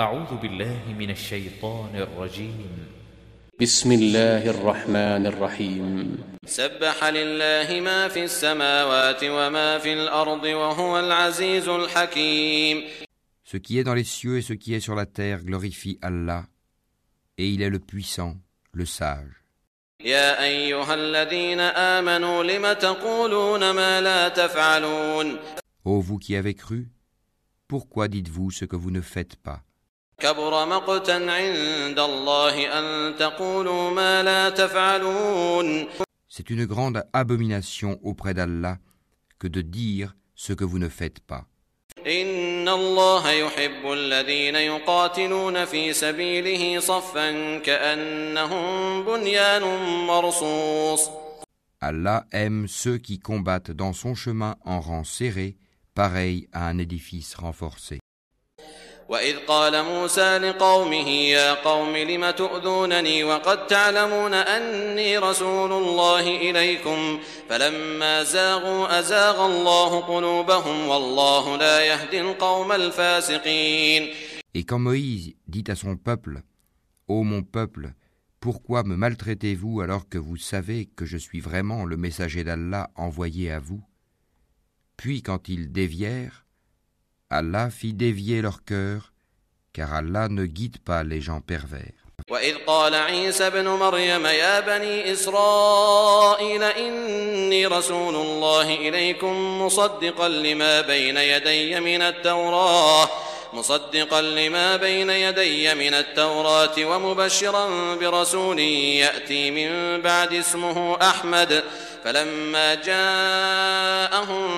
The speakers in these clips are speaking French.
أعوذ بالله من الشيطان الرجيم بسم الله الرحمن الرحيم سبح لله ما في السماوات وما في الأرض وهو العزيز الحكيم Ce qui est dans les cieux et ce qui est sur la terre glorifie Allah, et il est le puissant, le sage. يا أيها الذين آمنوا لم تقولون ما لا تفعلون Ô vous qui avez cru, pourquoi dites-vous ce que vous ne faites pas كبر مقتا عند الله أن تقولوا ما لا تفعلون C'est une grande abomination auprès d'Allah que de dire ce que vous ne faites pas. إن الله يحب الذين يقاتلون في سبيله صفا كأنهم بنيان مرصوص Allah aime ceux qui combattent dans son chemin en rang serré, pareil à un édifice renforcé. وإذ قال موسى لقومه يا قوم لم تؤذونني وقد تعلمون أني رسول الله إليكم فلما زاغوا أزاغ الله قلوبهم والله لا يهدي القوم الفاسقين Et quand Moïse dit à son peuple, Ô mon peuple, pourquoi me maltraitez-vous alors que vous savez que je suis vraiment le messager d'Allah envoyé à vous Puis quand ils dévièrent, Allah fit dévier leur cœur, car Allah ne guide pas les gens pervers. وإذ قال عيسى ابن مريم يا بني إسرائيل إني رسول الله إليكم مصدقا لما بين يدي من التوراة مصدقا لما بين يدي من التوراة ومبشرا برسول يأتي من بعد اسمه أحمد فلما جاءهم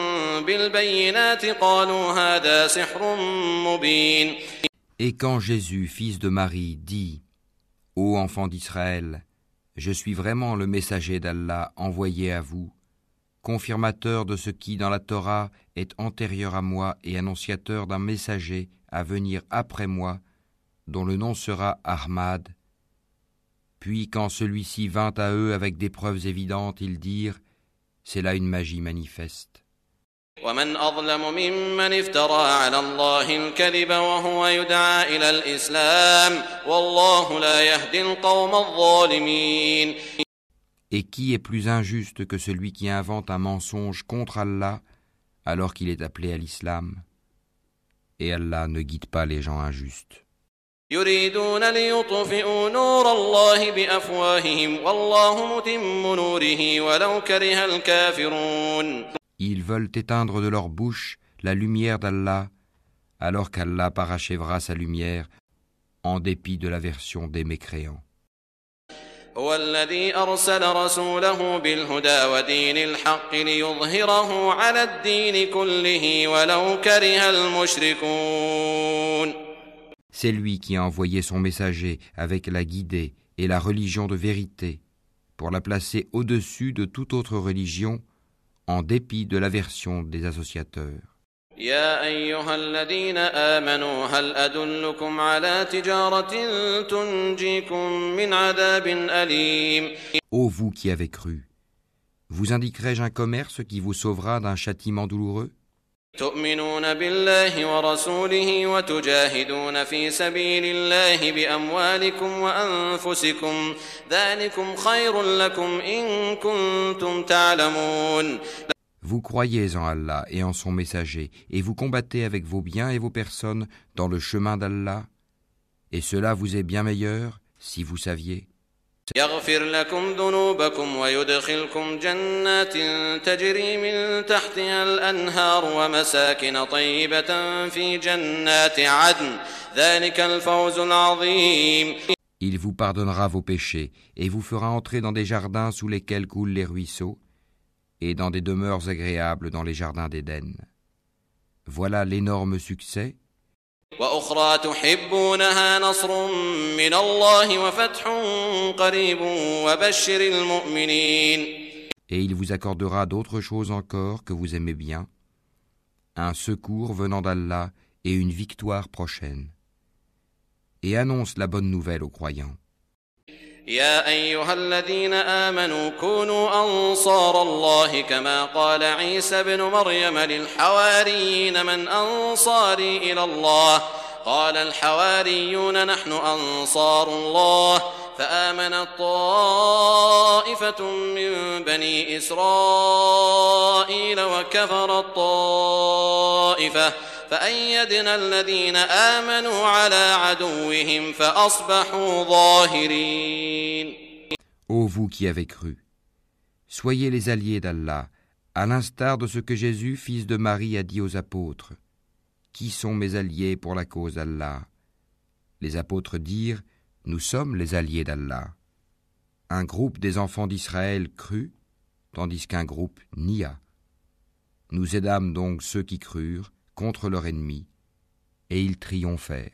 بالبينات قالوا هذا سحر مبين Et quand Jésus, fils de Marie, dit Ô enfants d'Israël, je suis vraiment le messager d'Allah envoyé à vous, confirmateur de ce qui dans la Torah est antérieur à moi et annonciateur d'un messager à venir après moi, dont le nom sera Ahmad. Puis quand celui-ci vint à eux avec des preuves évidentes, ils dirent C'est là une magie manifeste. ومن أظلم ممن افترى على الله الكذب وهو يدعى إلى الإسلام والله لا يهدي القوم الظالمين Et qui est plus injuste que celui qui invente un mensonge contre Allah alors qu'il est appelé à l'islam Et Allah ne guide pas les gens injustes. يريدون ليطفئوا نور الله بأفواههم والله متم نوره ولو كره الكافرون Ils veulent éteindre de leur bouche la lumière d'Allah alors qu'Allah parachèvera sa lumière en dépit de l'aversion des mécréants. هو الذي أرسل رسوله بالهدى ودين الحق ليظهره على الدين كله ولو كره المشركون C'est lui qui a envoyé son messager avec la guidée et la religion de vérité pour la placer au-dessus de toute autre religion en dépit de l'aversion des associateurs. يا أيها الذين آمنوا هل أدلكم على تجارة تنجيكم من عذاب أليم Ô vous qui avez cru, vous indiquerai-je un commerce qui vous sauvera d'un châtiment douloureux تؤمنون بالله ورسوله وتجاهدون في سبيل الله بأموالكم وأنفسكم ذلكم خير لكم إن كنتم تعلمون Vous croyez en Allah et en son messager, et vous combattez avec vos biens et vos personnes dans le chemin d'Allah, et cela vous est bien meilleur si vous saviez. يغفر لكم ذنوبكم ويدخلكم جنات تجري من تحتها الأنهار ومساكن طيبة في جنات عدن ذلك الفوز العظيم Il vous pardonnera vos péchés, et vous fera entrer dans des jardins sous lesquels coulent les ruisseaux, et dans des demeures agréables dans les jardins d'Éden. Voilà l'énorme succès, وأخرى تحبونها نصر من الله وفتح قريب وبشر المؤمنين et il vous accordera d'autres choses encore que vous aimez bien, un secours venant d'Allah et une victoire prochaine. Et annonce la bonne nouvelle aux croyants. يا أيها الذين آمنوا كونوا أنصار الله كما قال عيسى ابن مريم للحواريين من أنصاري إلى الله. قال الحواريون نحن أنصار الله. فآمنت طائفة من بني إسرائيل وكفرت طائفة فأيدنا الذين آمنوا على عدوهم فأصبحوا ظاهرين Ô vous qui avez cru, soyez les alliés d'Allah, à l'instar de ce que Jésus, fils de Marie, a dit aux apôtres. Qui sont mes alliés pour la cause d'Allah Les apôtres dirent Nous sommes les alliés d'Allah. Un groupe des enfants d'Israël crut, tandis qu'un groupe nia. Nous aidâmes donc ceux qui crurent contre leur ennemi, et ils triomphèrent.